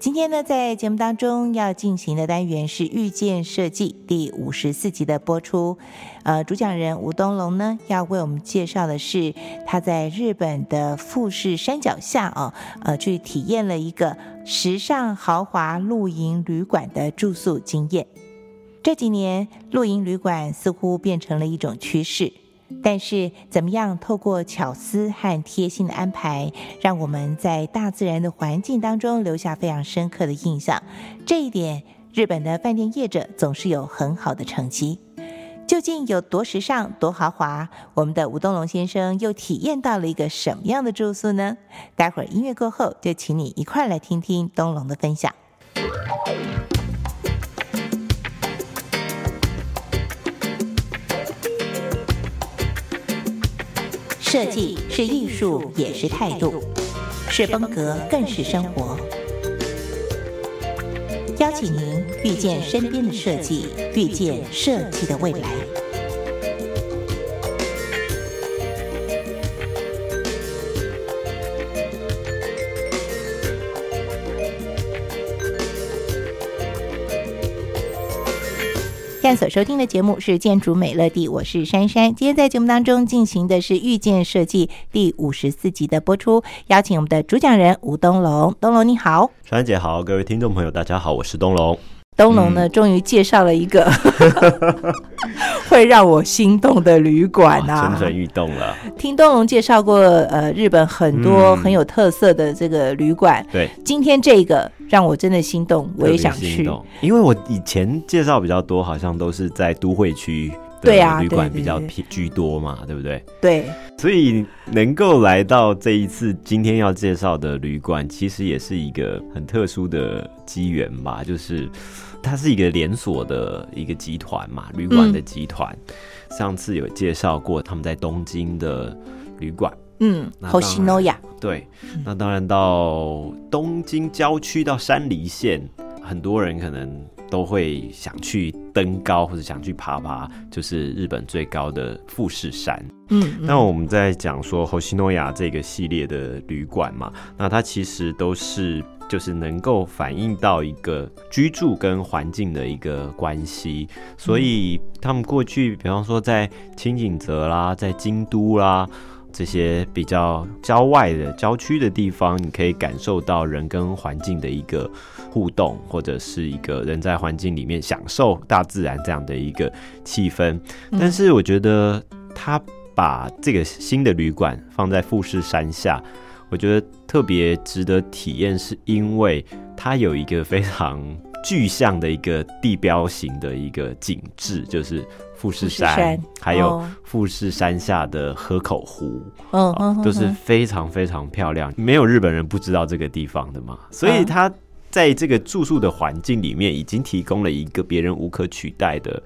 今天呢，在节目当中要进行的单元是《遇见设计》第五十四集的播出。呃，主讲人吴东龙呢，要为我们介绍的是他在日本的富士山脚下哦，呃，去体验了一个时尚豪华露营旅馆的住宿经验。这几年，露营旅馆似乎变成了一种趋势。但是，怎么样透过巧思和贴心的安排，让我们在大自然的环境当中留下非常深刻的印象？这一点，日本的饭店业者总是有很好的成绩。究竟有多时尚、多豪华？我们的吴东龙先生又体验到了一个什么样的住宿呢？待会儿音乐过后，就请你一块来听听东龙的分享。设计是艺术，也是态度；是风格，更是生活。邀请您遇见身边的设计，遇见设计的未来。现在所收听的节目是《建筑美乐蒂》，我是珊珊。今天在节目当中进行的是《遇见设计》第五十四集的播出，邀请我们的主讲人吴东龙。东龙你好，珊珊姐好，各位听众朋友大家好，我是东龙。东龙呢，终于介绍了一个 会让我心动的旅馆啊，蠢蠢欲动了。听东龙介绍过，呃，日本很多很有特色的这个旅馆，对，今天这个让我真的心动，我也想去。因为我以前介绍比较多，好像都是在都会区。对啊，旅馆比较偏居多嘛，对不对？对，所以能够来到这一次今天要介绍的旅馆，其实也是一个很特殊的机缘吧。就是它是一个连锁的一个集团嘛，旅馆的集团。上次有介绍过他们在东京的旅馆，嗯，后西诺亚。对，那当然到东京郊区到山梨县，很多人可能。都会想去登高或者想去爬爬，就是日本最高的富士山。嗯，那我们在讲说侯西诺亚这个系列的旅馆嘛，那它其实都是就是能够反映到一个居住跟环境的一个关系。所以他们过去，比方说在清景泽啦，在京都啦这些比较郊外的郊区的地方，你可以感受到人跟环境的一个。互动，或者是一个人在环境里面享受大自然这样的一个气氛，但是我觉得他把这个新的旅馆放在富士山下，我觉得特别值得体验，是因为它有一个非常具象的一个地标型的一个景致，就是富士山，还有富士山下的河口湖，都是非常非常漂亮，没有日本人不知道这个地方的嘛，所以它。在这个住宿的环境里面，已经提供了一个别人无可取代的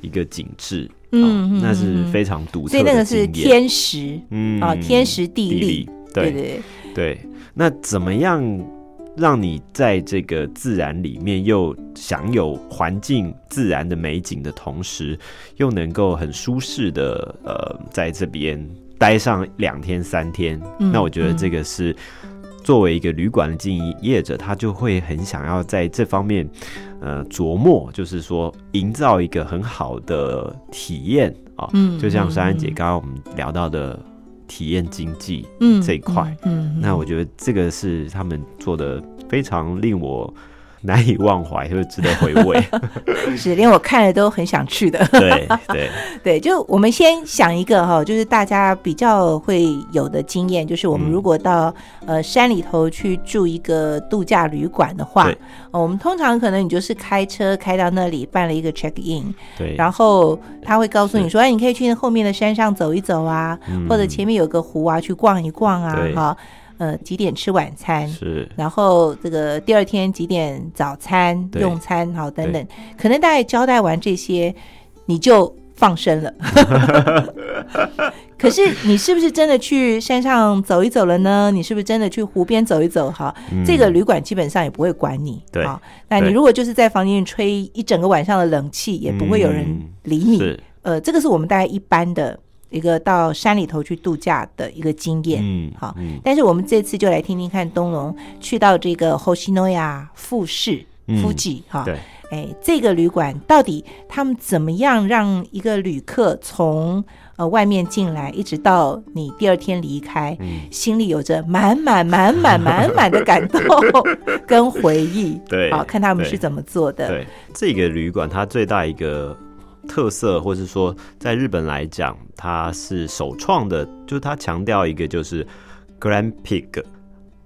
一个景致，嗯，那是非常独特的。所以那个是天时，嗯啊，天时地利，对对对。那怎么样让你在这个自然里面又享有环境自然的美景的同时，又能够很舒适的呃在这边待上两天三天？那我觉得这个是。作为一个旅馆的经营业者，他就会很想要在这方面，呃，琢磨，就是说，营造一个很好的体验啊。嗯，就像珊珊姐刚刚我们聊到的体验经济这一块，嗯，那我觉得这个是他们做的非常令我。难以忘怀，就是值得回味，是连我看了都很想去的。对对。对，就我们先想一个哈，就是大家比较会有的经验，就是我们如果到呃山里头去住一个度假旅馆的话，我们通常可能你就是开车开到那里办了一个 check in，对，然后他会告诉你说，哎，你可以去后面的山上走一走啊，或者前面有个湖啊，去逛一逛啊，哈。呃，几点吃晚餐？是，然后这个第二天几点早餐用餐？好，等等，可能大概交代完这些，你就放生了。可是你是不是真的去山上走一走了呢？你是不是真的去湖边走一走？哈，这个旅馆基本上也不会管你。对，那你如果就是在房间里吹一整个晚上的冷气，也不会有人理你。呃，这个是我们大概一般的。一个到山里头去度假的一个经验。嗯，好嗯但是我们这次就来听听看东龙去到这个 Hoshinoya 富士嗯 Fuji 哈、对，哎，这个旅馆到底他们怎么样让一个旅客从呃外面进来，一直到你第二天离开，嗯，心里有着满满满满满满的感动 跟回忆。对好看他们是怎么做的。对，这个旅馆它最大一个特色，或是说在日本来讲，它是首创的，就是它强调一个就是 Grand pig”，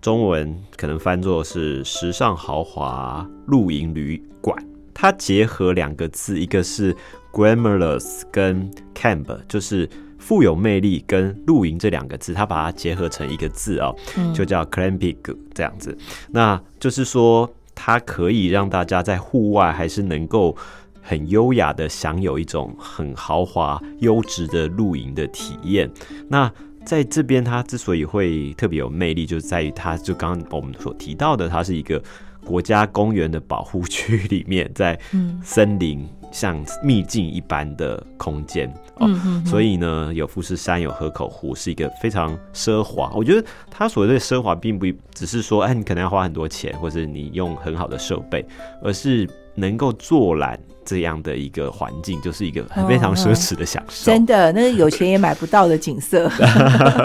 中文可能翻作是时尚豪华露营旅馆。它结合两个字，一个是 glamorous 跟 camp，就是富有魅力跟露营这两个字，它把它结合成一个字哦，嗯就叫 “grand pig” 这样子。那就是说，它可以让大家在户外还是能够很优雅的享有一种很豪华、优质的露营的体验。那在这边，它之所以会特别有魅力，就是在于它就刚刚我们所提到的，它是一个国家公园的保护区里面，在嗯森林像秘境一般的空间。哦所以呢，有富士山，有河口湖，是一个非常奢华。我觉得它所谓的奢华，并不只是说，哎，你可能要花很多钱，或者你用很好的设备，而是能够坐览这样的一个环境，就是一个非常奢侈的享受。真的，那个有钱也买不到的景色。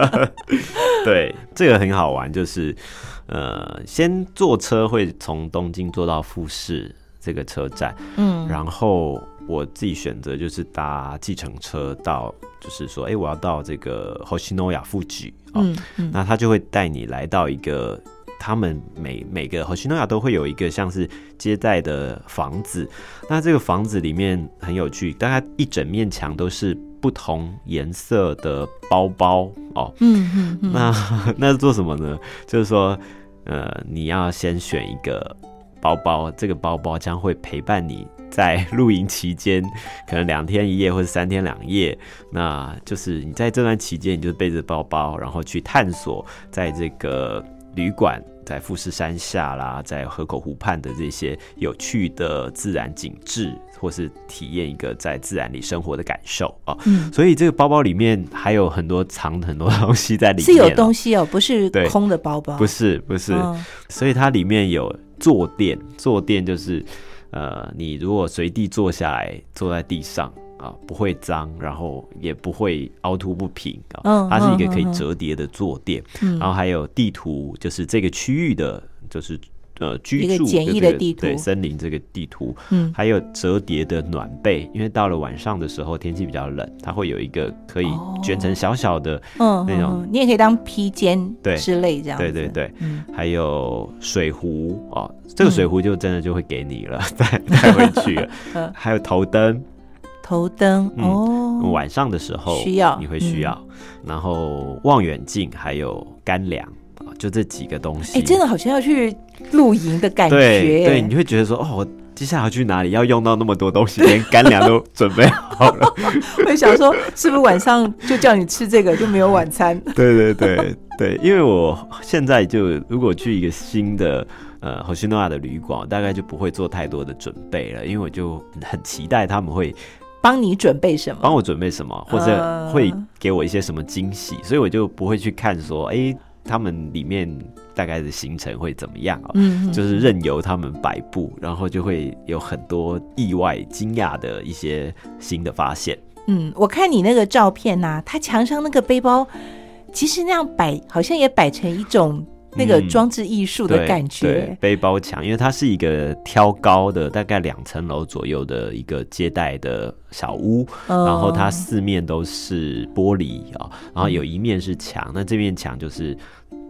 对，这个很好玩，就是呃，先坐车会从东京坐到富士这个车站，嗯，然后我自己选择就是搭计程车到，就是说，哎、我要到这个 Hoshinoya 哦，嗯嗯那他就会带你来到一个。他们每每个 Hoshinoya 都会有一个像是接待的房子，那这个房子里面很有趣，大概一整面墙都是不同颜色的包包哦。嗯嗯嗯，那 那是做什么呢？就是说，呃，你要先选一个包包，这个包包将会陪伴你在露营期间，可能两天一夜或者三天两夜。那就是你在这段期间，你就背着包包，然后去探索在这个旅馆。在富士山下啦，在河口湖畔的这些有趣的自然景致，或是体验一个在自然里生活的感受啊。嗯所以这个包包里面还有很多藏很多东西在里面、是有东西哦，不是空的包包，不是不是，嗯所以它里面有坐垫，坐垫就是呃，你如果随地坐下来，坐在地上啊，不会脏，然后也不会凹凸不平啊，嗯它是一个可以折叠的坐垫，嗯然后还有地图，就是这个区域的，就是。呃，居一个住简易的这个地图。对森林这个地图，嗯。还有折叠的暖被，因为到了晚上的时候天气比较冷，它会有一个可以哦。卷成小小的嗯那种你也可以当披肩对之类这样子，对对对，嗯。还有水壶哦，这个水壶就真的就会给你了，带 带回去了。嗯。还有头灯，头灯嗯哦，晚上的时候需要你会需要，然后望远镜，还有干粮啊，就这几个东西。哎，真的好像要去露营的感对对，你会觉得说哦，我接下来要去哪里？要用到那么多东西，连干粮都准备好了。会想说是不是晚上就叫你吃这个就没有晚餐？对对对对，因为我现在就如果去一个新的呃 Hoshinoya 的旅馆，大概就不会做太多的准备了，因为我就很期待他们会帮你准备什么？帮我准备什么，或者嗯会给我一些什么惊喜，所以我就不会去看说，哎、他们里面大概的行程会怎么样啊？嗯，就是任由他们摆布，然后就会有很多意外、惊讶的一些新的发现。嗯，我看你那个照片呐、他墙上那个背包，其实那样摆好像也摆成一种那个嗯。装置艺术的对对感觉。背包墙，因为它是一个挑高的，大概两层楼左右的一个接待的小屋，嗯。然后它四面都是玻璃啊、然后有一面是墙，那这面墙就是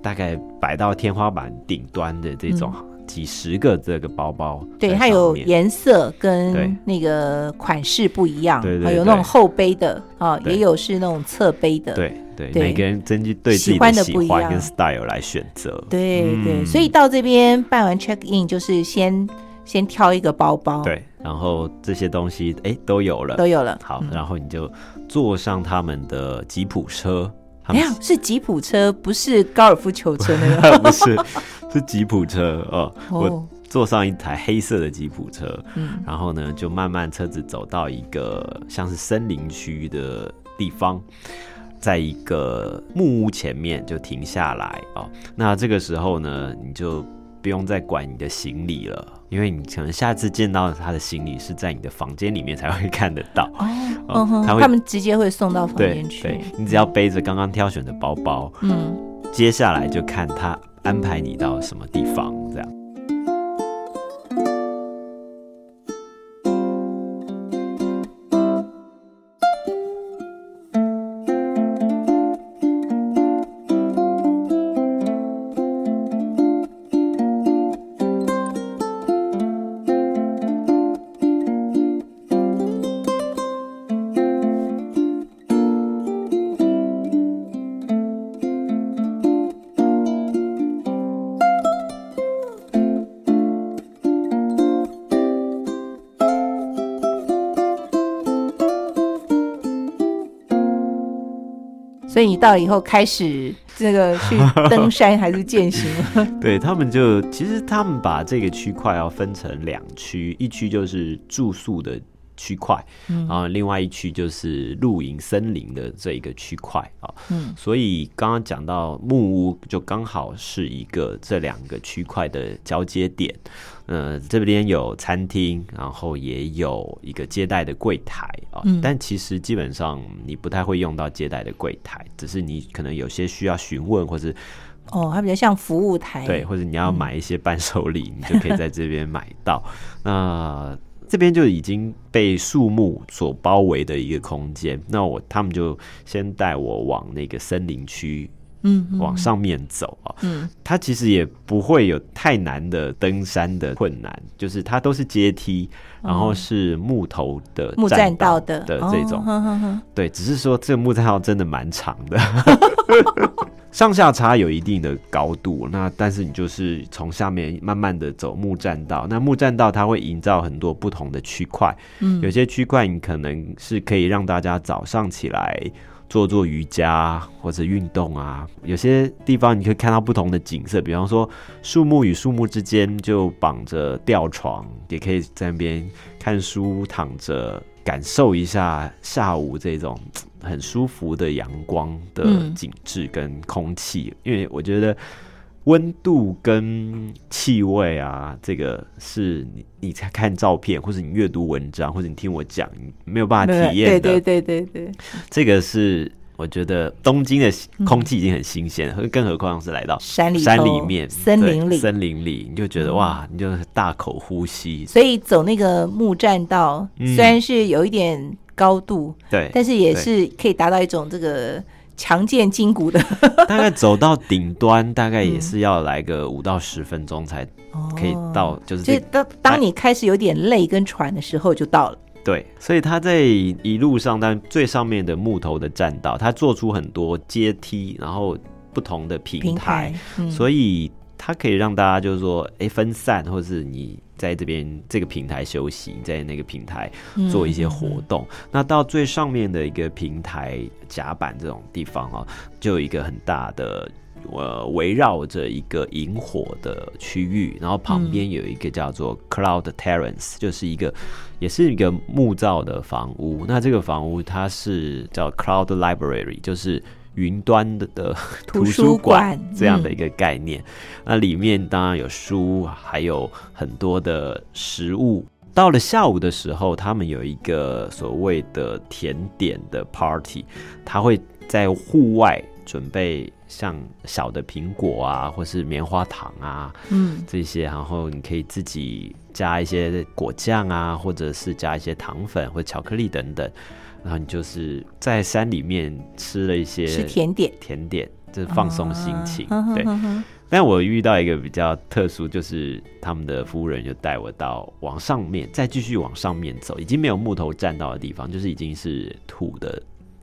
大概摆到天花板顶端的这种几十个这个包包对，它有颜色跟那个款式不一样，对有那种对后背的啊，对。也有是那种侧背的。对对，对。每个人根据对自己喜欢的喜不一样。欢跟 style 来选择。对对，嗯。所以到这边办完 check in 就是先先挑一个包包，，对，然后这些东西哎都有了，都有了。好，嗯。然后你就坐上他们的吉普车，没有是吉普车，不是高尔夫球车那个。不是是吉普车哦，我哦，坐上一台黑色的吉普车，嗯然后呢就慢慢车子走到一个像是森林区的地方，在一个木屋前面就停下来哦。那这个时候呢，你就不用再管你的行李了，因为你可能下次见到他的行李是在你的房间里面才会看得到。哦，他们直接会送到房间去对。，你只要背着刚刚挑选的包包，嗯，接下来就看他安排你到什么地方，这样。所以你到了以后开始这个 去登山还是践行？对他们就其实他们把这个区块要分成两区，一区就是住宿的区块，嗯然后另外一区就是露营森林的这一个区块啊。嗯所以刚刚讲到木屋，就刚好是一个这两个区块的交接点。呃，这边有餐厅，然后也有一个接待的柜台啊。嗯但其实基本上你不太会用到接待的柜台，只是你可能有些需要询问或是哦，它比较像服务台。对，，或者你要买一些伴手礼，你就可以在这边买到。那这边就已经被树木所包围的一个空间。那我他们就先带我往那个森林区嗯，嗯往上面走啊。嗯。它其实也不会有太难的登山的困难，就是它都是阶梯，然后是木头的哦木栈道的。的这种。对，只是说这个木栈道真的蛮长的，上下差有一定的高度。那但是你就是从下面慢慢的走木栈道，那木栈道它会营造很多不同的区块，嗯有些区块你可能是可以让大家早上起来。做做瑜伽或者运动啊，有些地方你可以看到不同的景色，比方说树木与树木之间就绑着吊床，也可以在那边看书、躺着，感受一下下午这种嘖很舒服的阳光的嗯景致跟空气。因为我觉得温度跟气味啊，这个是你你在看照片，或者你阅读文章，或者你听我讲，你没有办法体验的。对对对对对，这个是我觉得东京的空气已经很新鲜了，更何况是来到山里山里面、森林里，嗯森林里，你就觉得哇，你就大口呼吸。所以走那个木栈道，嗯虽然是有一点高度，对，但是也是可以达到一种这个强健筋骨的，大概走到顶端，大概也是要来个五到十分钟才可以到，就是这就是当当你开始有点累跟喘的时候就到了。对，所以他在一路上，但最上面的木头的栈道，他做出很多阶梯，然后不同的平台，平台，嗯，所以它可以让大家就是说，哎，分散，或是你在这边这个平台休息，在那个平台做一些活动。那到最上面的一个平台甲板这种地方哦，就有一个很大的。呃，围绕着一个萤火的区域，然后旁边有一个叫做 Cloud Terrace，、就是一个也是一个木造的房屋。那这个房屋它是叫 Cloud Library，就是云端的的图书书馆嗯这样的一个概念。那里面当然有书，还有很多的食物。到了下午的时候，他们有一个所谓的甜点的 party，他会在户外准备像小的苹果啊，或是棉花糖啊嗯这些，然后你可以自己加一些果酱啊，或者是加一些糖粉或巧克力等等，然后你就是在山里面吃了一些是甜点，甜点，就是放松心情。啊对，但我遇到一个比较特殊，就是他们的服务人就带我到往上面，再继续往上面走，已经没有木头栈道的地方，就是已经是土的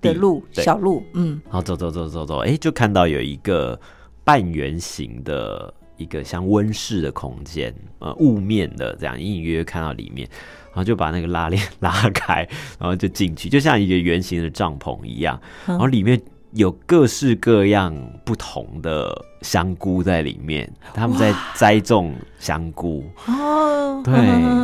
地的路对。小路，嗯。然后走走走走走，哎，就看到有一个半圆形的一个像温室的空间，呃，雾面的这样，隐隐约约看到里面，然后就把那个拉链 拉开，然后就进去，就像一个圆形的帐篷一样，然后里面有各式各样不同的香菇在里面，他们在栽种香菇，哦，对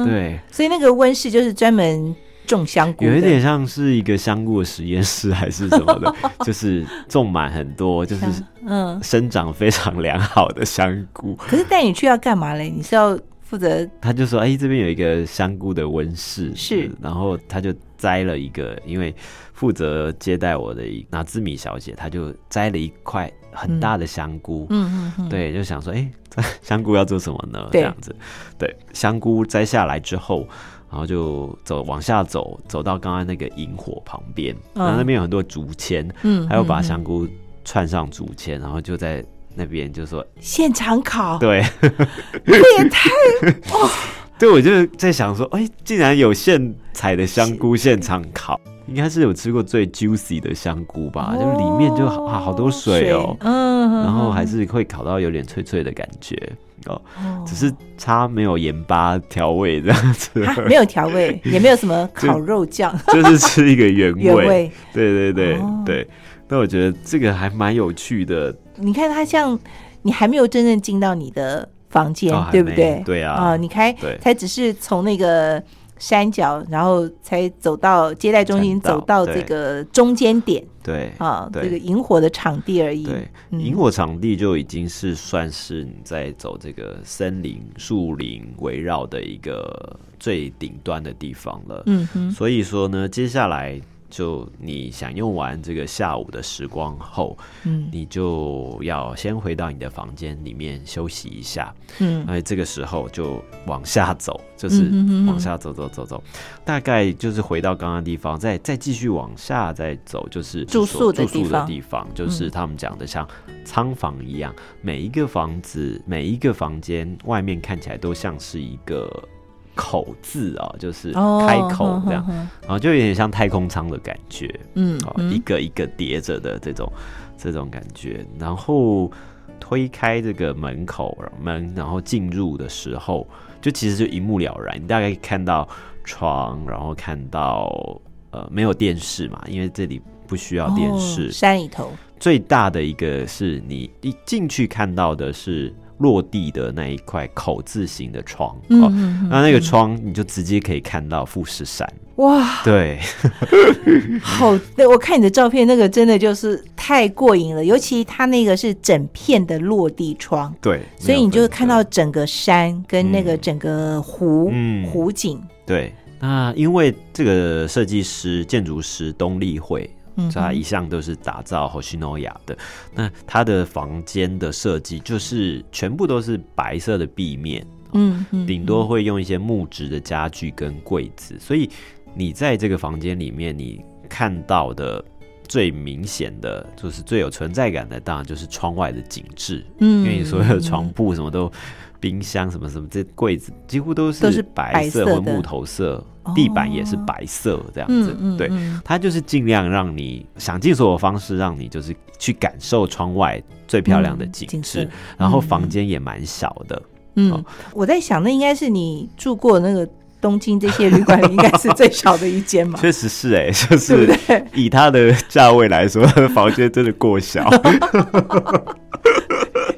对所以那个温室就是专门种香菇，有一点像是一个香菇的实验室还是什么的，就是种满很多，就是嗯，生长非常良好的香菇。可是带你去要干嘛嘞？你是要负责他就说：“哎、这边有一个香菇的温室，是。然后他就摘了一个，因为负责接待我的一拿兹米小姐，她就摘了一块很大的香菇，嗯嗯嗯，对，就想说，哎、这香菇要做什么呢？对。这样子，对，香菇摘下来之后，然后就走往下走，走到刚刚那个萤火旁边，嗯。然后那边有很多竹签，嗯，还有把嗯。香菇串上竹签，然后就在那边就说，现场烤，对，这也太 对，我就在想说，哎、竟然有现采的香菇现场烤，应该是有吃过最 juicy 的香菇吧？就是里面就好好多水哦、嗯，然后还是会烤到有点脆脆的感觉哦，哦。只是它没有盐巴调味这样子，它没有调味，也没有什么烤肉酱。就是吃一个原味。原味。对对对、哦。对，那我觉得这个还蛮有趣的，你看他像你还没有真正进到你的房间，哦对不对？对啊啊，你开才只是从那个山脚，然后才走到接待中心，走到这个中间点对啊，这个萤火的场地而已。对，嗯萤火场地就已经是算是你在走这个森林、树林围绕的一个最顶端的地方了。嗯哼，所以说呢，接下来就你享用完这个下午的时光后，嗯。你就要先回到你的房间里面休息一下。嗯。哎，这个时候就往下走，就是往下走走走走，大概就是回到刚刚地方，再再继续往下再走，就是住宿的住宿的地方，就是他们讲的像仓房一样，每一个房子每一个房间外面看起来都像是一个口字啊，就是哦，开口这样，然后就有点像太空舱的感觉，哦，嗯。嗯一个一个叠着的这种这种感觉，然后推开这个门口门，然后进入的时候，就其实就一目了然，你大概看到床，然后看到呃没有电视嘛，因为这里不需要电视，哦山里头，最大的一个是你一进去看到的是落地的那一块口字形的窗，哦，嗯嗯嗯那那个窗你就直接可以看到富士山，哇，对。好，对我看你的照片，那个真的就是太过瘾了，尤其它那个是整片的落地窗，对，所以你就会看到整个山跟那个嗯整个湖、嗯。湖景，对，那因为这个设计师、建筑师东立会，嗯哼。他一向都是打造 Hoshinoya 的。那他的房间的设计就是全部都是白色的壁面，嗯嗯，顶多会用一些木质的家具跟柜子，所以你在这个房间里面，你看到的。最明显的就是最有存在感的，当然就是窗外的景致，嗯，因为你所有的床铺什么都，冰箱什么什么，这柜子几乎都是都是白白色或木头色。哦，地板也是白色这样子对，嗯它就是尽量让你想尽所有方式，让你就是去感受窗外最漂亮的嗯景致，色然后房间也蛮小的。嗯哦，我在想，那应该是你住过那个东京这些旅馆里，应该是最小的一间嘛，确实是哎、就是？以它的价位来说，房间真的过小。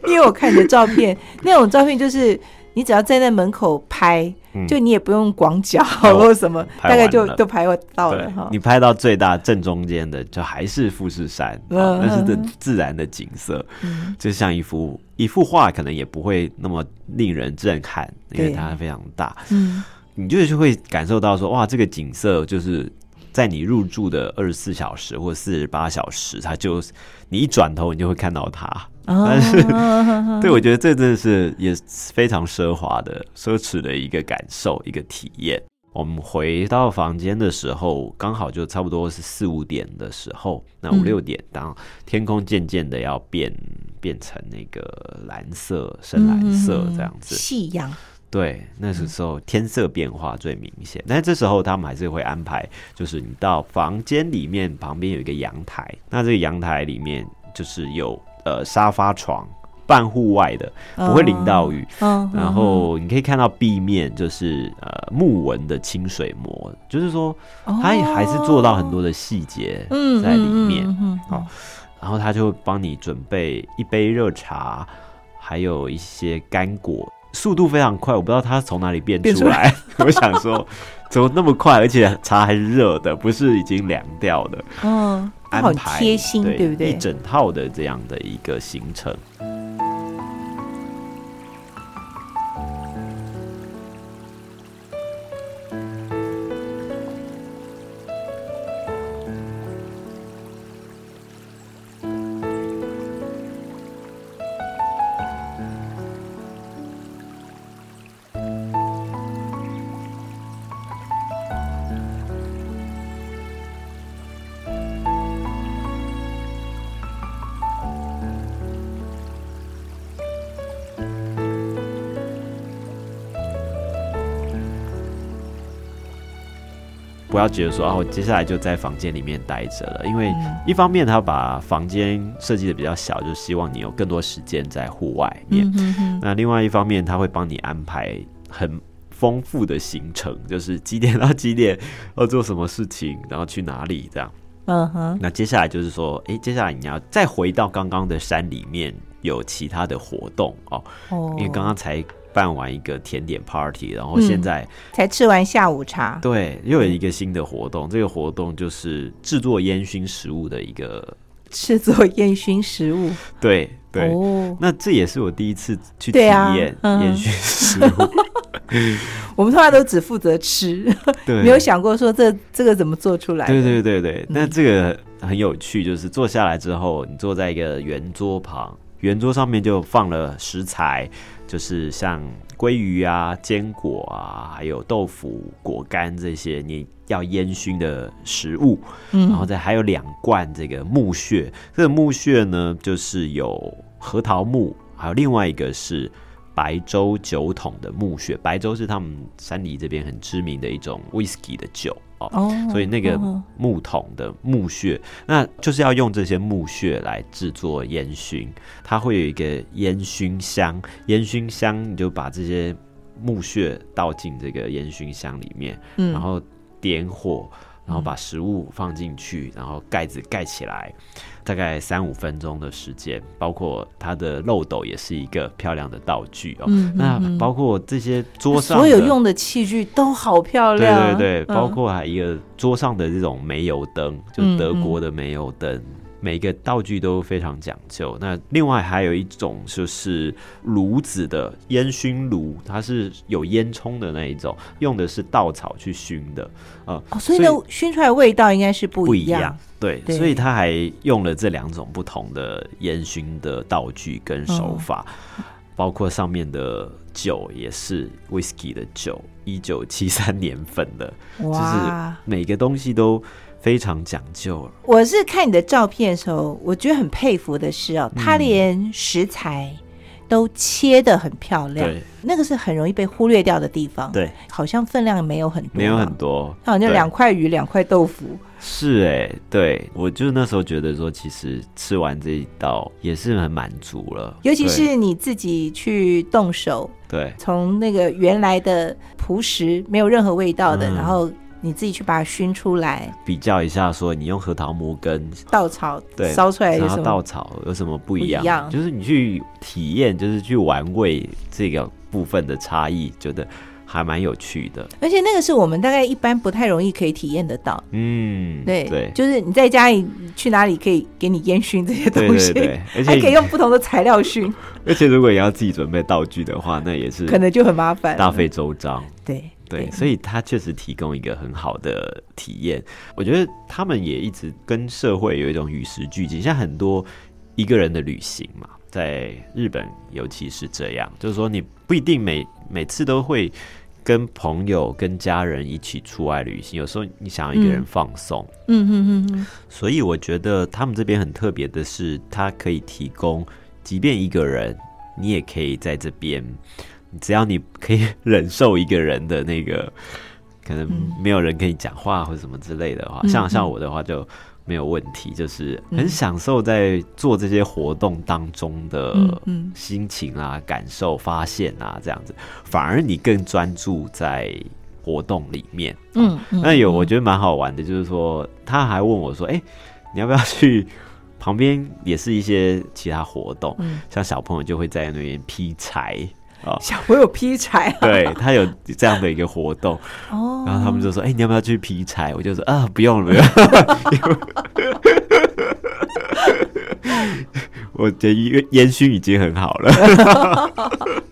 因为我看你的照片，那种照片就是你只要站在那门口拍，嗯。就你也不用广角哦或什么，大概就都拍到了哈，。你拍到最大正中间的，就还是富士山，那是这嗯自然的景色，嗯。就像一幅一幅画，可能也不会那么令人震撼，因为它非常大。嗯。你就是会感受到说，哇，这个景色就是在你入住的二十四小时或四十八小时，它就你一转头，你就会看到它。但是哦 对，我觉得这真的是也非常奢华的、奢侈的一个感受、一个体验。我们回到房间的时候，刚好就差不多是四五点的时候，那五嗯六点，当天空渐渐的要变变成那个蓝色、深蓝色这样子，夕阳，对，那时候天色变化最明显，但是这时候他们还是会安排，就是你到房间里面旁边有一个阳台，那这个阳台里面就是有呃沙发床，半户外的，不会淋到雨，然后你可以看到壁面就是呃木纹的清水膜，就是说它也还是做到很多的细节嗯在里面，好然后他就会帮你准备一杯热茶，还有一些干果，速度非常快，我不知道它从哪里变出来。我想说，怎么那么快？而且茶还是热的，不是已经凉掉的。嗯，安排贴心，对不对一？整套的这样的一个行程。不要觉得说啊，我接下来就在房间里面待着了，因为嗯。一方面他把房间设计的比较小，就希望你有更多时间在户外面。嗯哼哼，那另外一方面，他会帮你安排很丰富的行程，就是几点到几点要做什么事情，然后去哪里这样。嗯哼，那接下来就是说，诶，接下来你要再回到刚刚的山里面有其他的活动哦，哦，因为刚刚才办完一个甜点 party，然后现在、才吃完下午茶，对又有一个新的活动，这个活动就是制作烟熏食物的一个，制作烟熏食物，对对。哦，那这也是我第一次去体验嗯。烟熏食物，我们通常都只负责吃，对，没有想过说这这个怎么做出来的。对对对对，那嗯这个很有趣，就是坐下来之后，你坐在一个圆桌旁，圆桌上面就放了食材，就是像鲑鱼啊、坚果啊，还有豆腐、果干这些你要烟熏的食物，嗯，然后再还有两罐这个木屑，这个木屑呢，就是有核桃木，还有另外一个是。白州酒桶的木屑，白州是他们山梨这边很知名的一种 whisky 的酒哦，哦，所以那个哦木桶的木屑，那就是要用这些木屑来制作烟熏。它会有一个烟熏香，烟熏香你就把这些木屑倒进这个烟熏香里面，嗯然后点火，然后把食物放进去，然后盖子盖起来，大概三五分钟的时间。包括它的漏斗也是一个漂亮的道具哦。嗯那包括这些桌上所有用的器具都好漂对亮，对对，包嗯括还一个桌上的这种煤油灯，就德国的煤油灯，每个道具都非常讲究。那另外还有一种就是炉子的烟熏炉，它是有烟囱的那一种，用的是稻草去熏的，呃，哦，所以呢，熏出来的味道应该是不一样。不一样。对，对所以他还用了这两种不同的烟熏的道具跟手法，包括上面的酒也是 whisky 的酒，一九七三年份的，哇！每个东西都非常讲究。我是看你的照片的时候，我觉得很佩服的是哦，嗯它连食材都切的很漂亮，对。那个是很容易被忽略掉的地方。，对，好像分量没有很多，没有很，多，好像对。两块鱼，两块豆腐。是哎、对。我就那时候觉得说，其实吃完这一道也是很满足了，尤其是你自己去动手，对。从那个原来的朴实没有任何味道的，嗯。然后你自己去把它熏出来，比较一下，说你用核桃木跟稻草对烧出来有什么？稻草有什么不一样？就是你去体验，就是去玩味这个部分的差异，觉得还蛮有趣的。而且那个是我们大概一般不太容易可以体验得到。嗯，对，对就是你在家里去哪里可以给你烟熏这些对东西，对对，而还可以用不同的材料熏，而且如果你要自己准备道具的话，那也是可能就很麻烦。大费周章。对对，所以它确实提供一个很好的体验。我觉得他们也一直跟社会有一种与时俱进，像很多一个人的旅行嘛，在日本尤其是这样，就是说你不一定每每次都会跟朋友、跟家人一起出外旅行，有时候你想要一个人嗯放松，嗯嗯嗯嗯，所以我觉得他们这边很特别的是，它可以提供，即便一个人，你也可以在这边，只要你可以忍受一个人的那个，可能嗯。没有人跟你讲话或者什么之类的话，嗯像嗯像我的话就没有问题，就是很嗯享受在做这些活动当中的心情啊、感受、发现啊这样子，反而你更专注在活动里面。嗯嗯，那有我觉得蛮好玩的，就是说他还问我说：“哎、你要不要去旁边也是一些其他活动？嗯。像小朋友就会在那边劈柴，啊。小朋友劈柴、啊，对他有这样的一个活动，哦，然后他们就说：“哎、你要不要去劈柴？”我就说：“啊，不用了，不用了。我的烟烟熏已经很好了。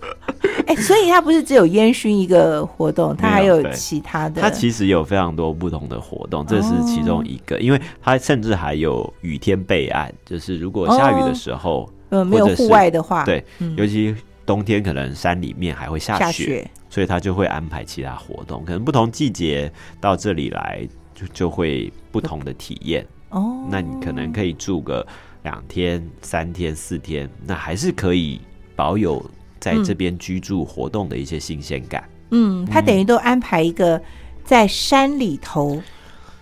哎、所以它不是只有烟熏一个活动，它还有其他的。它其实有非常多不同的活动，这是其中一个，因为它甚至还有雨天备案，就是如果下雨的时候，呃没有户外的话，对，嗯尤其冬天可能山里面还会下雪，下雪所以他就会安排其他活动，可能不同季节到这里来就就会不同的体验。哦，那你可能可以住个两天、三天、四天，那还是可以保有在这边居住活动的一些新鲜感。嗯，他等于都安排一个在山里头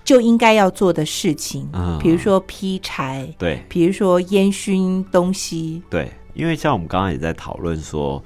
就应该要做的事情，嗯。比如说劈柴，对。比如说烟熏东西，对，因为像我们刚刚也在讨论说，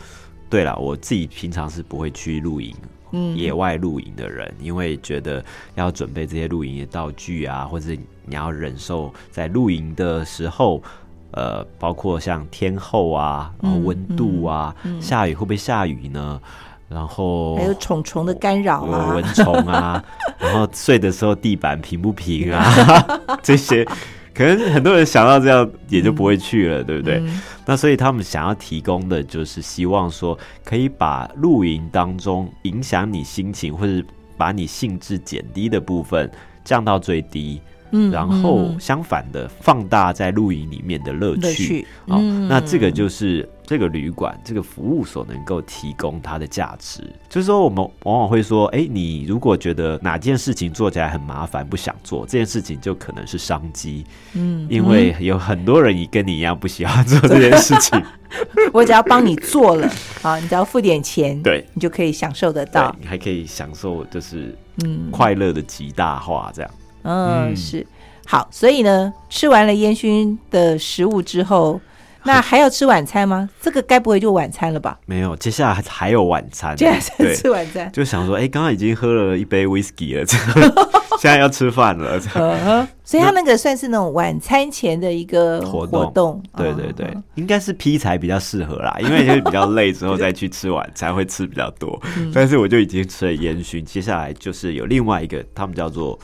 对了，我自己平常是不会去露营。嗯，野外露营的人，因为觉得要准备这些露营的道具啊，或者你要忍受在露营的时候，呃，包括像天候啊，然后嗯温度啊，下雨会不会下雨呢？然后还有虫虫的干扰有啊蚊，虫啊，然后睡的时候地板平不平啊，这些可能很多人想到这样也就不会去了，对不对？嗯那所以他们想要提供的就是希望说，可以把露营当中影响你心情或者把你兴致减低的部分降到最低，嗯然后嗯相反的放大在露营里面的乐乐趣。趣，好，嗯那这个就是这个旅馆这个服务所能够提供它的价值。就是说，我们往往会说，哎、你如果觉得哪件事情做起来很麻烦，不想做，这件事情就可能是商机，嗯，因为有很多人也跟你一样不喜欢做 这件事情。嗯 我只要帮你做了，好，你只要付点钱，对，你就可以享受得到，你还可以享受就是嗯。快乐的极大化，这样。嗯，嗯。是。好，所以呢，吃完了烟熏的食物之后，那还要吃晚餐吗？这个该不会就晚餐了吧？没有，接下来还还有晚餐，接下来吃晚餐。就想说，哎、刚刚已经喝了一杯 whisky 了，这 现在要吃饭了，这样嗯，所以他那个算是那种晚餐前的一个活活动。对对对嗯，应该是劈柴比较适合啦，因为就是比较累之后再去吃晚餐会吃比较多。嗯但是我就已经吃了烟熏，接下来就是有另外一个，他们叫做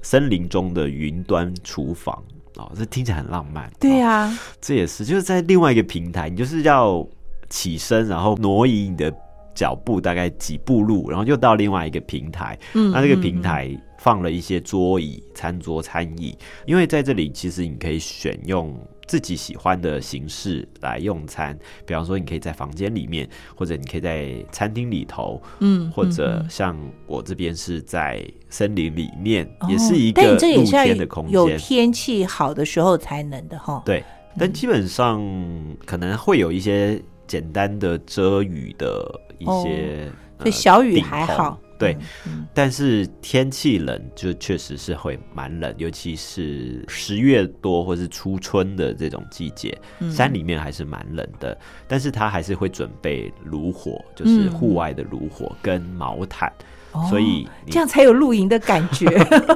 森林中的云端厨房。哦，这听起来很浪漫。哦对啊，这也是就是在另外一个平台，你就是要起身，然后挪移你的脚步大概几步路，然后又到另外一个平台。嗯那这个嗯平台放了一些桌椅、餐桌、餐椅，因为在这里其实你可以选用自己喜欢的形式来用餐，比方说你可以在房间里面，或者你可以在餐厅里头，嗯，或者嗯像我这边是在森林里面，嗯也是一个露天的空间有。天气好的时候才能的哈。对，但基本上可能会有一些简单的遮雨的一些，所以小雨还好。对，嗯，但是天气冷就确实是会蛮冷，尤其是十月多或是初春的这种季节，嗯山里面还是蛮冷的。但是他还是会准备炉火，就是户外的炉火跟毛毯，哦所以你这样才有露营的感觉。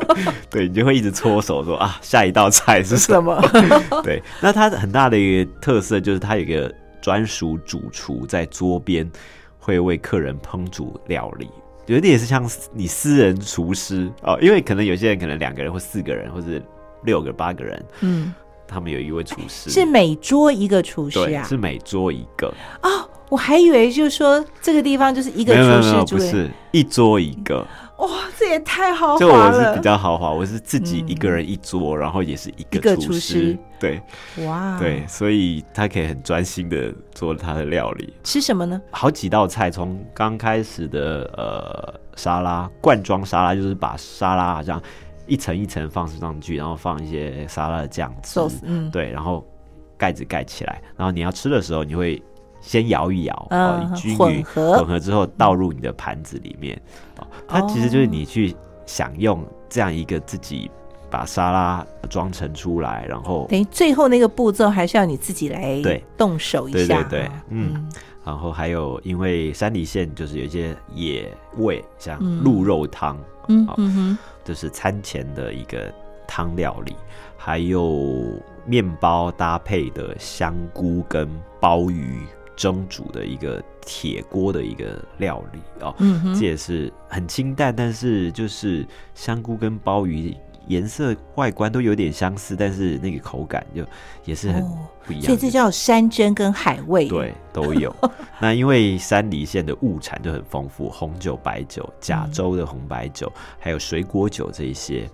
对你就会一直搓手说啊，下一道菜是什么？什么？对，那它很大的一个特色就是它有一个专属主厨在桌边，会为客人烹煮料理，有点也是像你私人厨师哦，因为可能有些人可能两个人或四个人或者六个八个人，嗯，他们有一位厨师，是每桌一个厨师，啊。是每桌一个，哦，我还以为就是说这个地方就是一个没有没有没有，厨师。不是一桌一个，哇，这也太豪就华了就我是比。较豪华，我是自己嗯一个人一桌，然后也是一一个个厨厨师对哇，对，，所以他可以很专心的做他的料理。吃什么呢？好几道菜，从刚开始的呃沙拉罐装沙拉，就是把沙拉好像一层一层放上去，然后放一些沙拉的酱嗯对，然后盖子盖起来，然后你要吃的时候，你会先摇一摇，嗯哦，你均匀混合混合之后倒入你的盘子里面，哦，它其实就是你去享用这样一个自己把沙拉装成出来，然后等于最后那个步骤还是要你自己来对动手一下啊。对对对嗯嗯。然后还有，因为山梨县就是有一些野味，像嗯鹿肉汤，好嗯嗯哼，就是餐前的一个汤料理，还有面包搭配的香菇跟鲍鱼蒸煮的一个铁锅的一个料理哦。嗯这也是很清淡，但是就是香菇跟鲍鱼颜色外观都有点相似，但是那个口感就也是很哦不一样的。所以这叫山珍跟海味。对，都有。那因为山梨县的物产就很丰富，红酒、白酒、甲州的红白酒，还有水果酒这一些，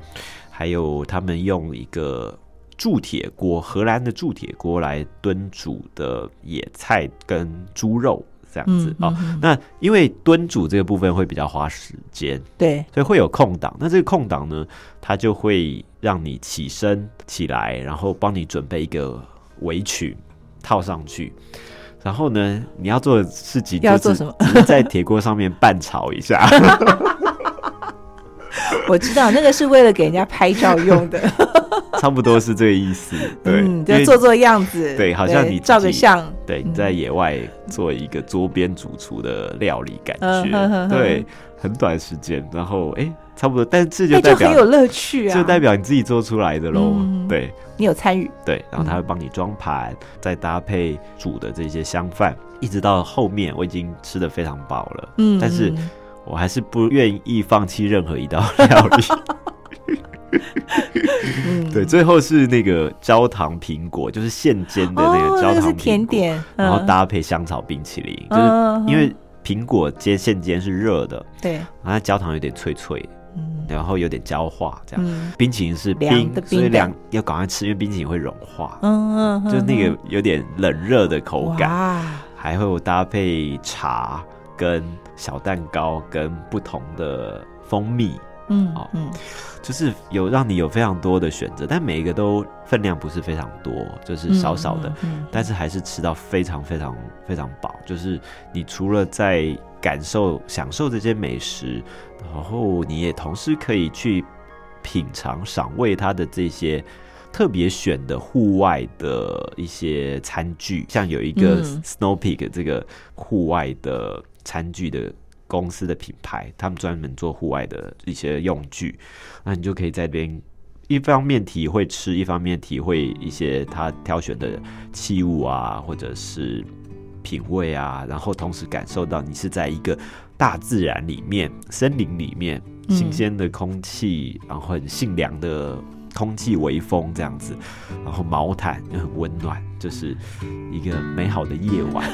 还有他们用一个铸铁锅，荷兰的铸铁锅来炖煮的野菜跟猪肉这样子哦。嗯嗯嗯那因为炖煮这个部分会比较花时间，对，所以会有空档。那这个空档呢，它就会让你起身起来，然后帮你准备一个围裙套上去。然后呢，你要做的事情就是 在铁锅上面拌炒一下。我知道那个是为了给人家拍照用的，差不多是这个意思。对，嗯，就做做样子，对好像你照个己相，对你在野外做一个桌边主厨的料理感嗯觉，对，很短时间，然后哎、差不多，但这就代表有乐趣啊。就代表你自己做出来的喽。嗯对你有参与，对，然后他会帮你装盘，再搭配煮的这些香饭，一直到后面我已经吃的非常饱了，嗯，但是嗯我还是不愿意放弃任何一道料理。嗯。对，最后是那个焦糖苹果，就是现煎的那哦个焦糖甜点，然后嗯搭配香草冰淇淋，嗯就是因为苹果煎现煎是热的，对，然后焦糖有点脆脆，嗯。然后有点焦化，这样。嗯。冰淇淋是冰的，冰的所以凉。要赶快吃，因为冰淇淋会融化，嗯嗯，就是那个有点冷热的口感，哇，还会有搭配茶跟小蛋糕跟不同的蜂蜜，嗯哦嗯。就是有让你有非常多的选择，但每一个都分量不是非常多，就是少少的，嗯，嗯。但是还是吃到非常非常非常饱。就是你除了在感受、享受这些美食，然后你也同时可以去品尝、赏味它的这些特别选的户外的一些餐具，像有一个嗯。Snow Peak 这个户外的餐具的。公司的品牌，他们专门做户外的一些用具，那你就可以在这边一方面体会吃，一方面体会一些他挑选的器物啊，或者是品味啊，然后同时感受到你是在一个大自然里面、森林里面，新鲜的空气，然后很性凉的空气微风这样子，然后毛毯又很温暖，就是一个美好的夜晚。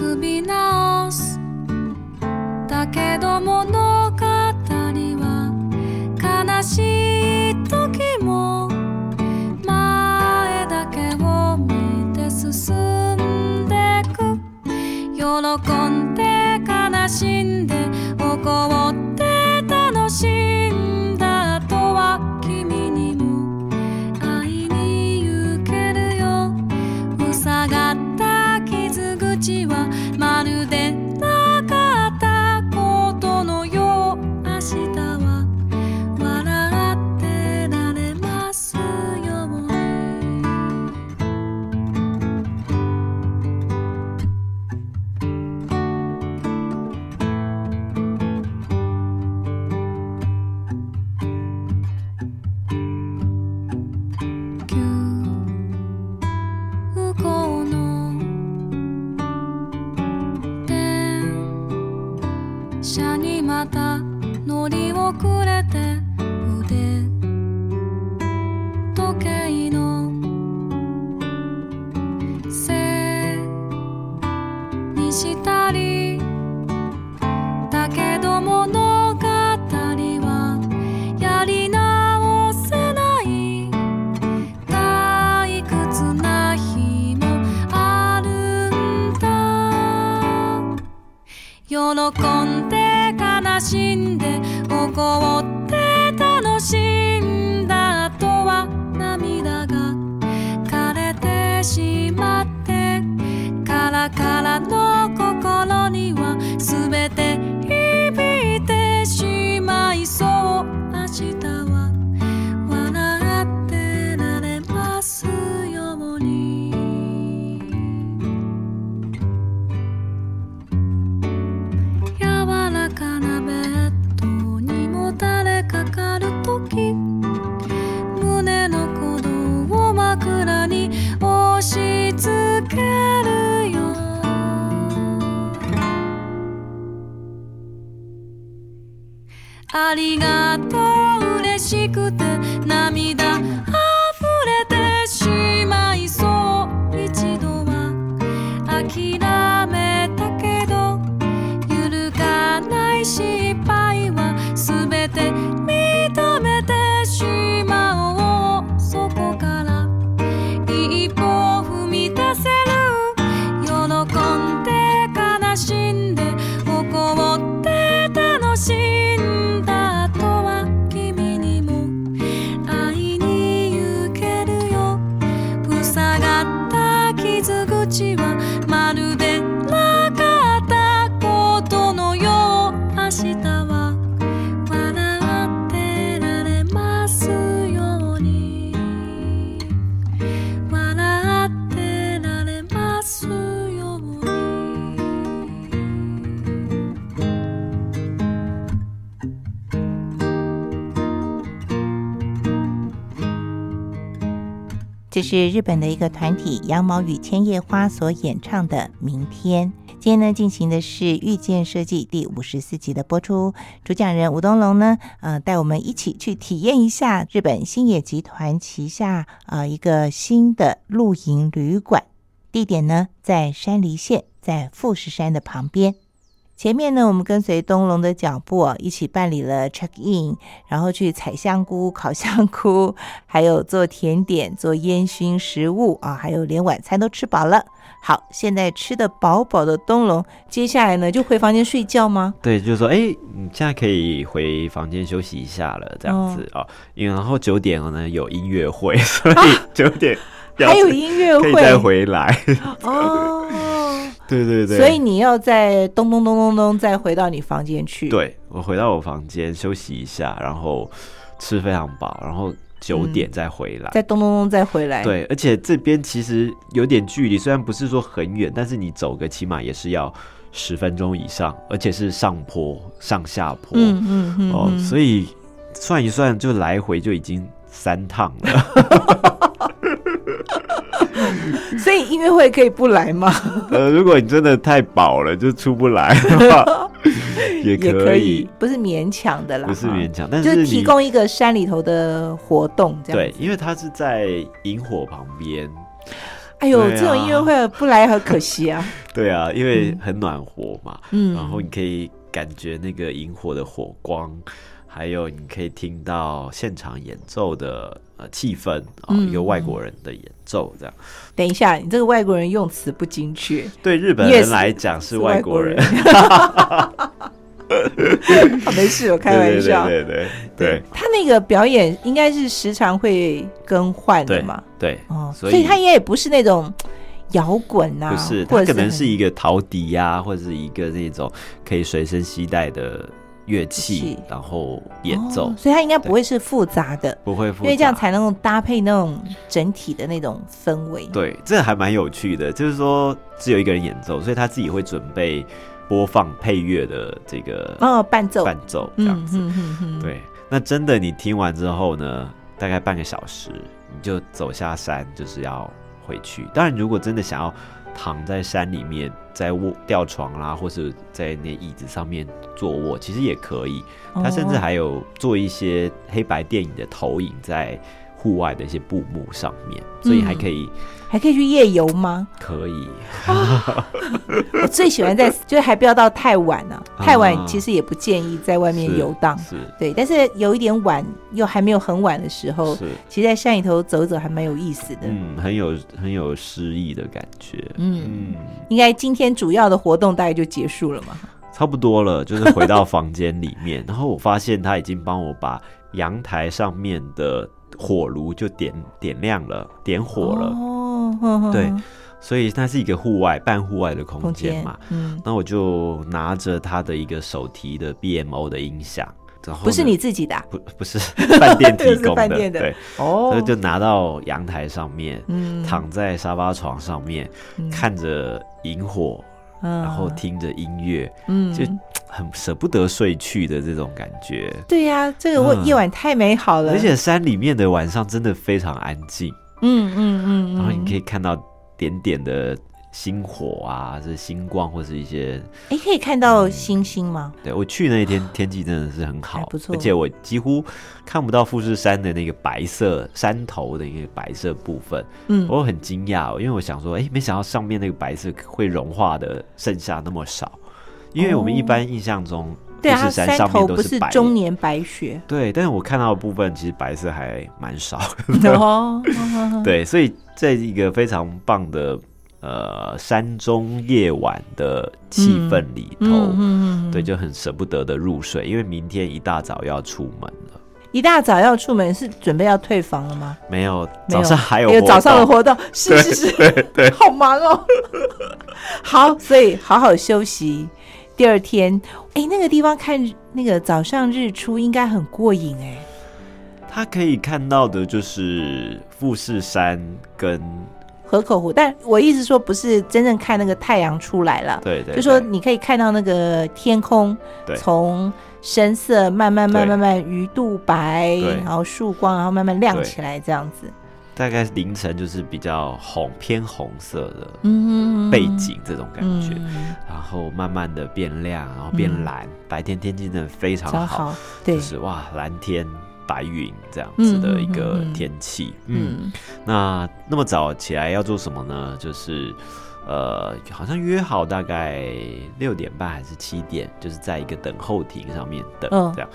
結び直す。だけど物語是日本的一个团体羊毛与千叶花所演唱的《明天》。今天呢，进行的是《遇见设计》第五十四集的播出。主讲人吴东龙呢，呃，带我们一起去体验一下日本星野集团旗下呃一个新的露营旅馆，地点呢在山梨县，在富士山的旁边。前面呢，我们跟随东龙的脚步啊，一起办理了 check in，然后去采香菇、烤香菇，还有做甜点、做烟熏食物啊，还有连晚餐都吃饱了。好，现在吃的饱饱的东龙，接下来呢就回房间睡觉吗？对，就是说，哎、你现在可以回房间休息一下了，这样子哦。因为然后九点呢有音乐会，所以九点要还有音乐可以再回来。哦，对对对，所以你要再咚咚咚咚咚再回到你房间去。，对我回到我房间休息一下，然后吃非常饱，然后九点再回来。再咚咚咚再回来。，对，而且这边其实有点距离，虽然不是说很远，但是你走个起码也是要十分钟以上，而且是上坡、上下坡。嗯嗯嗯，哦，嗯所以算一算，就来回就已经三趟了。所以音乐会可以不来吗？呃，如果你真的太饱了，就出不来的话，也 也可可以，不是勉强的啦，不是勉强，但就是是你提供一个山里头的活动，这样。对，，因为它是在萤火旁边。哎呦，这种音乐会不来很可惜啊。对啊，因为很暖和嘛，嗯，然后你可以感觉那个萤火的火光，还有你可以听到现场演奏的呃气氛啊、嗯一个外国人的演奏这样。等一下，你这个外国人用词不精确，对日本人来讲是外国人，好 没事，我开玩笑。对对对对他那个表演应该是时常会更换的嘛，对哦，所以他应该也不是那种摇滚呐，不是，或者可能是一个陶笛呀、或者是一个那种可以随身携带的乐器器，然后演奏，哦所以它应该不会是复杂的，不会复杂，因为这样才能够搭配那种整体的那种氛围。对，这还蛮有趣的，就是说只有一个人演奏，所以他自己会准备播放配乐的这个哦，伴奏，伴奏这样子。对，那真的你听完之后呢，大概半个小时，你就走下山，就是要回去。当然，如果真的想要躺在山里面，在卧吊床啦，或是在那椅子上面坐卧，其实也可以。他甚至哦还有做一些黑白电影的投影在户外的一些布幕上面，所以还可以、还可以去夜游吗？可以。我最喜欢在，就是还不要到太晚呢、啊太晚其实也不建议在外面是游荡。是对，但是有一点晚，又还没有很晚的时候，是，其实在山里头走一走还蛮有意思的。嗯，很有很有诗意的感觉。嗯嗯，应该今天主要的活动大概就结束了嘛？差不多了，就是回到房间里面，然后我发现他已经帮我把阳台上面的火炉就点点亮了，点火了，哦，对所以它是一个户外半户外的空空间间嘛。嗯，那我就拿着他的一个手提的 BMO 的音响，然后不是你自己的啊、不不是 饭店提供的，饭店的。对，哦。所以就拿到阳台上面，嗯。躺在沙发床上面，嗯。看着萤火，嗯。然后听着音乐，嗯。就很舍不得睡去的这种感觉。对呀、这个嗯夜晚太美好了，而且山里面的晚上真的非常安静，嗯嗯嗯，然后你可以以看到点点的星火啊，是星光或是一些。哎，可以看到星星吗？对我去那一天天气真的是很好，不错而且我几乎看不到富士山的那个白色山头的一个白色部分，嗯，我很惊讶哦，因为我想说，哎，没想到上面那个白色会融化的剩下那么少，因为我们一般印象中对啊，富士山山上面头不是都白终年白雪。对，但是我看到的部分其实白色还蛮少，哦，对，所以在一个非常棒的呃山中夜晚的气氛里头，嗯嗯嗯，对，就很舍不得的入睡，因为明天一大早要出门了。一大早要出门是准备要退房了吗？没有，早上还有早上的活动，是是是，对对，好忙哦。好，所以好好休息。第二天，哎，那个地方看那个早上日出应该很过瘾哎。他可以看到的就是富士山跟河口湖，但我意思说不是真正看那个太阳出来了，对对，就说你可以看到那个天空对。从深色慢慢慢对。慢慢鱼肚白，然后曙光，然后慢慢亮起来这样子。大概凌晨就是比较红偏红色的嗯，背景这种感觉，嗯。然后慢慢的变亮，然后变蓝，白天天气真的非常好，就，是哇蓝天白云这样子的一个天气，嗯嗯。那那么早起来要做什么呢？就是呃，好像约好大概六点半还是七点，就是在一个等候亭上面等，嗯。这样。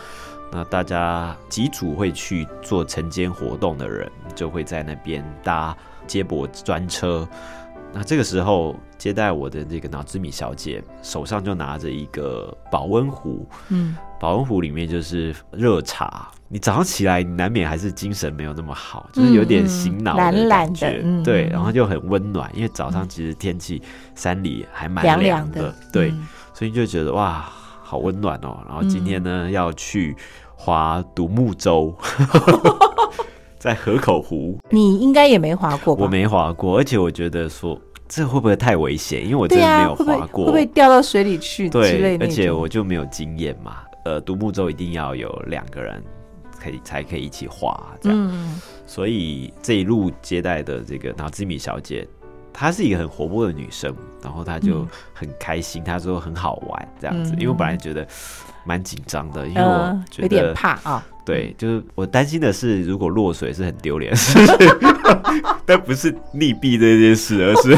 那大家几组会去做晨间活动的人，就会在那边搭接驳专车。那这个时候接待我的这个脑之米小姐手上就拿着一个保温壶，嗯，保温壶里面就是热茶。你早上起来，你难免还是精神没有那么好，就是有点醒脑的懒懒的感觉，嗯对，嗯然后就很温暖，因为早上其实天气山里还蛮凉凉凉的，对，嗯所以就觉得哇，好温暖哦。然后今天呢、要去划独木舟，在河口湖，你应该也没滑过吧？我没划过，而且我觉得说这会不会太危险？因为我真的没有会不会划过，会不会掉到水里去之类对，的？而且我就没有经验嘛。呃，独木舟一定要有两个人可以才可以一起划这样，嗯所以这一路接待的这个脑之米小姐，她是一个很活泼的女生，然后她就嗯很开心，她说很好玩这样子。嗯因为我本来觉得蛮紧张的，因为我嗯，觉有点、怕啊。对，就是我担心的是，如果落水是很丢脸的事情，但不是溺毙这件事，而是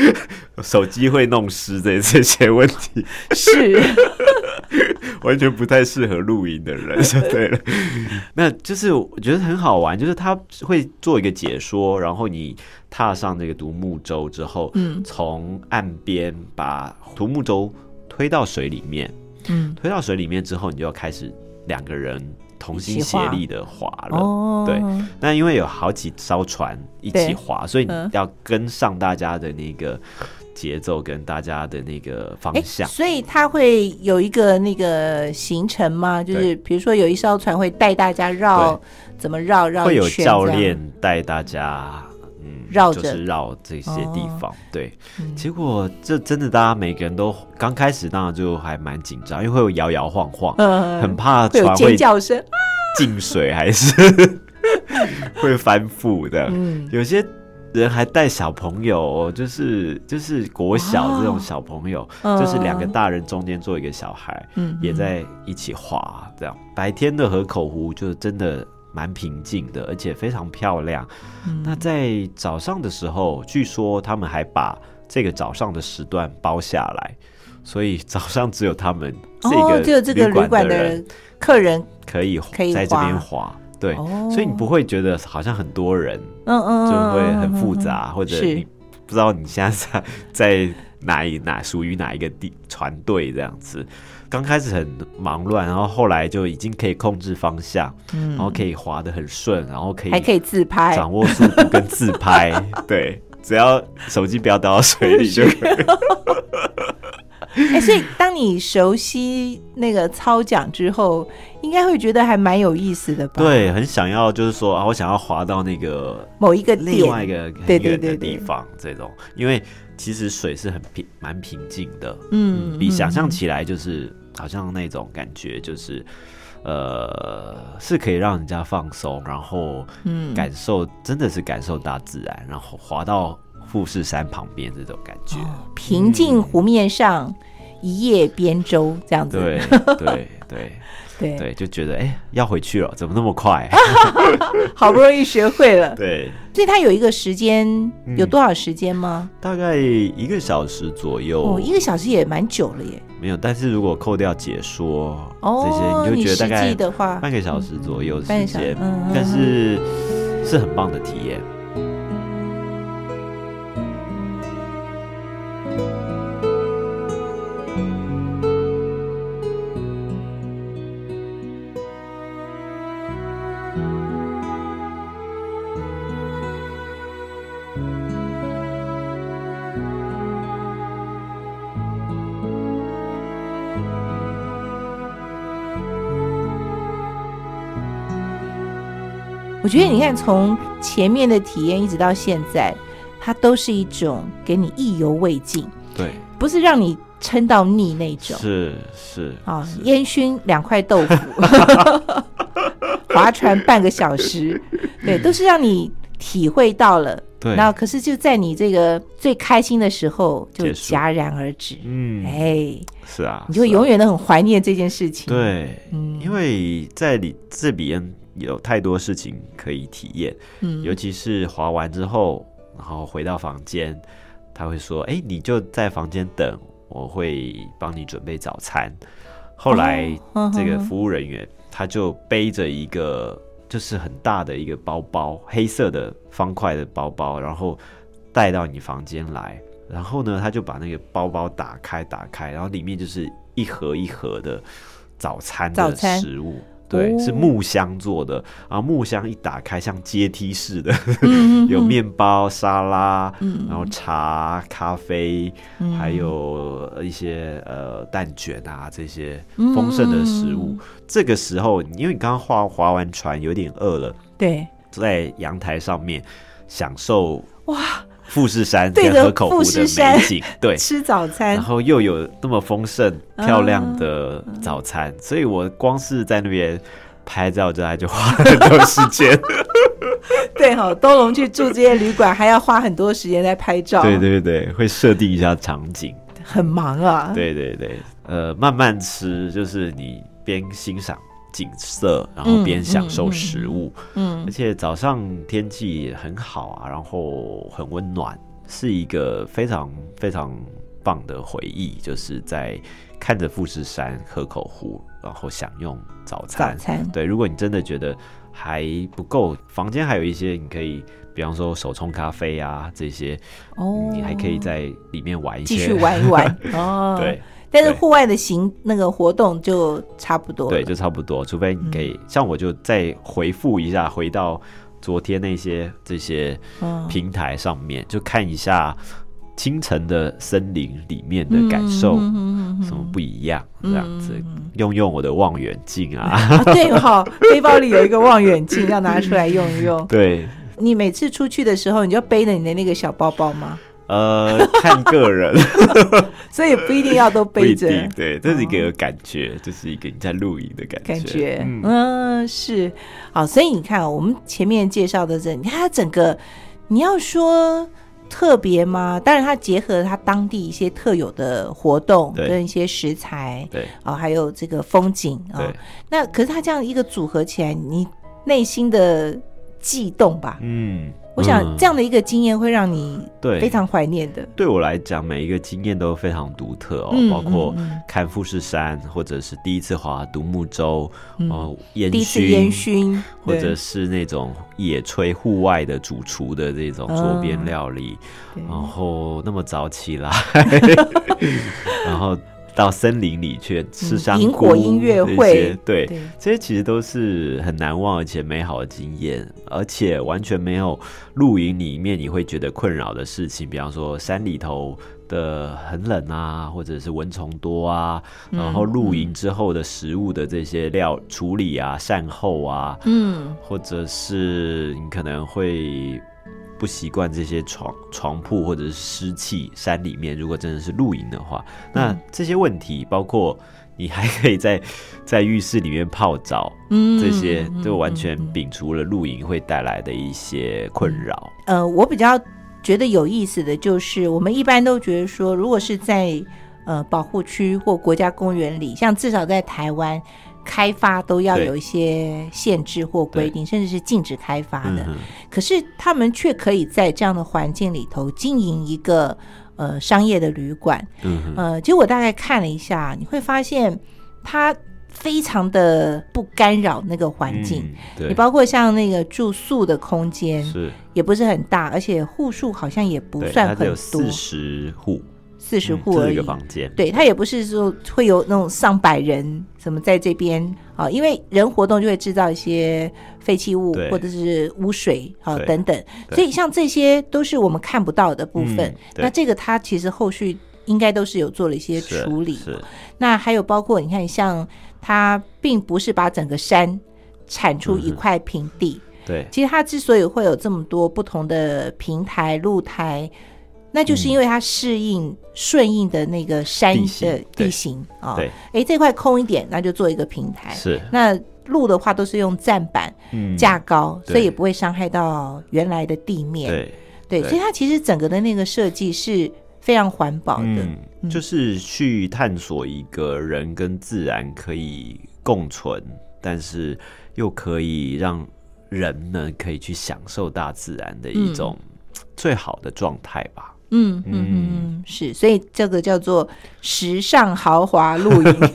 手机会弄湿这这些问题。是，完全不太适合露营的人，就对了。那就是我觉得很好玩，就是他会做一个解说，然后你踏上这个独木舟之后，嗯从岸边把独木舟推到水里面，嗯，推到水里面之后，你就要开始两个人同心协力的划了。哦，对。那因为有好几艘船一起划，所以你嗯要跟上大家的那个节奏跟大家的那个方哎，向。所以他会有一个那个行程吗？就是比如说有一艘船会带大家绕，怎么绕绕会有教练带大家，嗯，绕着就是绕这些地方。对，嗯。结果这真的大家每个人都刚开始当然就还蛮紧张，因为会有摇摇晃晃，嗯，很怕会有尖船会叫声，进水还是会翻覆的。嗯，有些人还带小朋友哦，就是就是国小这种小朋友，嗯就是两个大人中间坐一个小孩，嗯。也在一起滑。这样。白天的河口湖就真的蛮平静的，而且非常漂亮。嗯那在早上的时候，据说他们还把这个早上的时段包下来，所以早上只有他们这哦，个只有这个旅馆馆的人客人，可以可以在这边滑滑。对，哦所以你不会觉得好像很多人嗯嗯，就嗯会很复，杂，或者你不知道你现在在在哪一哪属于哪一个地船队这样子。刚开始很忙乱，然后后来就已经可以控制方向，嗯。然后可以滑得很顺，然后可以还可以自拍，掌握速度跟自拍，对，只要手机不要掉到水里就可以。哎，所以当你熟悉那个操桨之后，应该会觉得还蛮有意思的吧？，对，很想要就是说啊，我想要滑到那个某一个另外一点，个很对对远的地方，这种，因为其实水是很平蛮平静的，嗯，比想象嗯。起来就是好像那种感觉，就是呃，是可以让人家放松，然后嗯感受真的是感受大自然，然后滑到富士山旁边这种感觉。平静湖面上，一叶扁舟这样子。对对对 对对，就觉得哎、要回去了，怎么那么快？好不容易学会了。对，所以它有一个时间，嗯有多少时间吗？大概一个小时左右。哦，一个小时也蛮久了耶。没有，但是如果扣掉解说、哦，这些，你就觉得大概半个小时左右时间，但是是很棒的体验。我觉得你看，从前面的体验一直到现在，它都是一种给你意犹未尽，对，不是让你撑到腻那种。是是啊，烟熏两块豆腐，划船半个小时，对，都是让你体会到了。对，然后，可是就在你这个最开心的时候，就戛然而止。嗯，哎，是啊，你就永远都很怀念这件事情。，对，嗯因为在你这边有太多事情可以体验，嗯尤其是滑完之后，然后回到房间，他会说：“哎、你就在房间等，我会帮你准备早餐。”后来哦这个服务人员他就背着一个就是很大的一个包包，黑色的方块的包包，然后带到你房间来。然后呢，他就把那个包包打开，打开，然后里面就是一盒一盒的早餐的食物。对，哦。是木箱做的，然后木箱一打开像阶梯式的，嗯 有面包、沙拉，嗯。然后茶、咖啡，嗯。还有一些呃蛋卷啊这些嗯丰盛的食物。这个时候，因为你刚刚划划完船，有点饿了，对，坐在阳台上面享受哇，富士山对着河口湖富的士山美景，对。吃早餐然，后又有那么丰盛嗯漂亮的早餐，所以我光是在那边拍照，就就花了很多时间。对哈、东龙去住这些旅馆，还要花很多时间在拍照，对，对对，会设定一下场景。很忙啊。，对对对，呃，慢慢吃，就是你边欣赏景色，然后嗯边享受食物。嗯而且早上天气也很好啊，然后很温暖，是一个非常非常棒的回忆。就是在看着富士山、河口湖，然后享用早餐。早餐，对，如果你真的觉得还不够，房间还有一些你可以，比方说手冲咖啡啊这些，哦，你还可以在里面玩一些，继续玩一玩 哦。对。但是户外的行那个活动就差不多。对，就差不多。除非你可嗯以、像我就再回复一下，回到昨天那些这些嗯平台上面，就看一下清晨的森林里面的感受，什么不一样，这样子。嗯用用我的望远镜啊，啊，对哈、背包里有一个望远镜，要拿出来用一用。对，你每次出去的时候，你就背着你的那个小包包吗？呃，看个人，所以不一定要都背着。定，对，这是一个感觉，就是一个你在露营的感觉，感觉，嗯。嗯是，好，所以你看，我们前面介绍的这，你看它整个，你要说特别吗？当然，它结合它当地一些特有的活动跟一些食材对。啊、还有这个风景啊、对，那可是它这样一个组合起来，你内心的悸动吧？嗯，我想嗯。这样的一个经验会让你对。非常怀念的。对我来讲，每一个经验都非常独特哦，嗯包括看富士山，或者是第一次划独木舟，嗯。哦，烟第一次熏，烟熏，或者是那种野炊户外的主厨的这种桌边料理，对。然后那么早起来，然后到森林里去吃嗯香火音乐会些对，对这些其实都是很难忘而且美好的经验，而且完全没有露营里面你会觉得困扰的事情，比方说山里头的很冷啊，或者是蚊虫多啊，嗯然后露营之后的食物的这些料处理啊、善后啊，嗯或者是你可能会。不习惯这些床床铺或者是湿气，山里面如果真的是露营的话，那这些问题包括你还可以在 在浴室里面泡澡，嗯这些嗯就完全摒除了露营会带来的一些困扰。呃，我比较觉得有意思的就是，我们一般都觉得说，如果是在呃保护区或国家公园里，像至少在台湾。开发都要有一些限制或规定，甚至是禁止开发的。嗯可是他们却可以在这样的环境里头经营一个呃商业的旅馆。嗯哼，呃，其实我大概看了一下，你会发现它非常的不干扰那个环境。嗯，你包括像那个住宿的空间是也不是很大，而且户数好像也不，算很多有，四十户，四十嗯户而已。对，它也不是说会有那种上百人什么在这边啊，因为人活动就会制造一些废弃物或者是污水啊等等，所以像这些都是我们看不到的部分。嗯那这个它其实后续应该都是有做了一些处理。那还有包括你看，像它并不是把整个山铲出一块平地，对，其实它之所以会有这么多不同的平台、露台，那就是因为它适应顺应的那个山的地形啊。对，哎，这块空一点，那就做一个平台。是，那路的话都是用站板嗯，架高，所以也不会伤害到原来的地面。对，对，对所以它其实整个的那个设计是非常环保的。嗯，就是去探索一个人跟自然可以共存，但是又可以让人呢可以去享受大自然的一种最好的状态吧。嗯嗯嗯，是，所以这个叫做时尚豪华露营。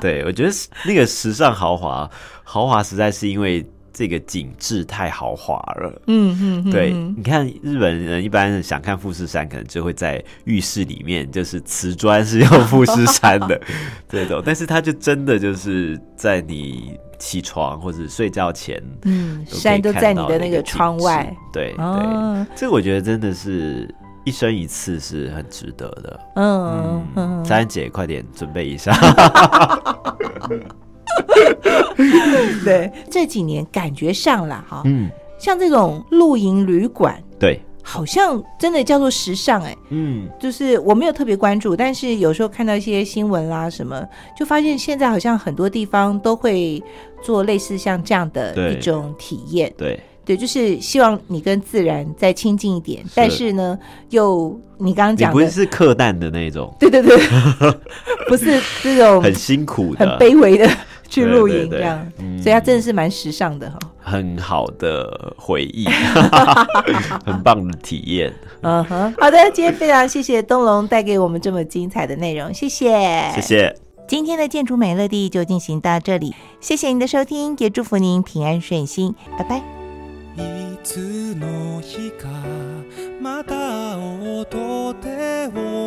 对，我觉得那个时尚豪华，豪华实在是因为这个景致太豪华了。嗯嗯，对，你看日本人一般想看富士山，可能就会在浴室里面，就是瓷砖是用富士山的这种，但是它就真的就是在你起床或者睡觉前，嗯，山都在你的那个窗外。对对，这个我觉得真的是一生一次是很值得的。嗯嗯，三姐，快点准备一下。对，这几年感觉上了哈，嗯，像这种露营旅馆，对，好像真的叫做时尚哎、嗯，就是我没有特别关注，但是有时候看到一些新闻啦什么，就发现现在好像很多地方都会做类似像这样的一种体验。对，对，就是希望你跟自然再亲近一点，但是呢，又你刚刚你不是讲的，是客难的那种，对 对对，不是这种 很辛苦很，卑微的去露营这样，嗯所以它真的是蛮时尚的哈。很好的回忆，很棒的体验。嗯哼，好的，今天非常谢谢东龙带给我们这么精彩的内容，谢谢，谢。谢。今天的建筑美乐地就进行到这里，谢谢您的收听，也祝福您平安顺心，拜拜。いつの日かまた音手を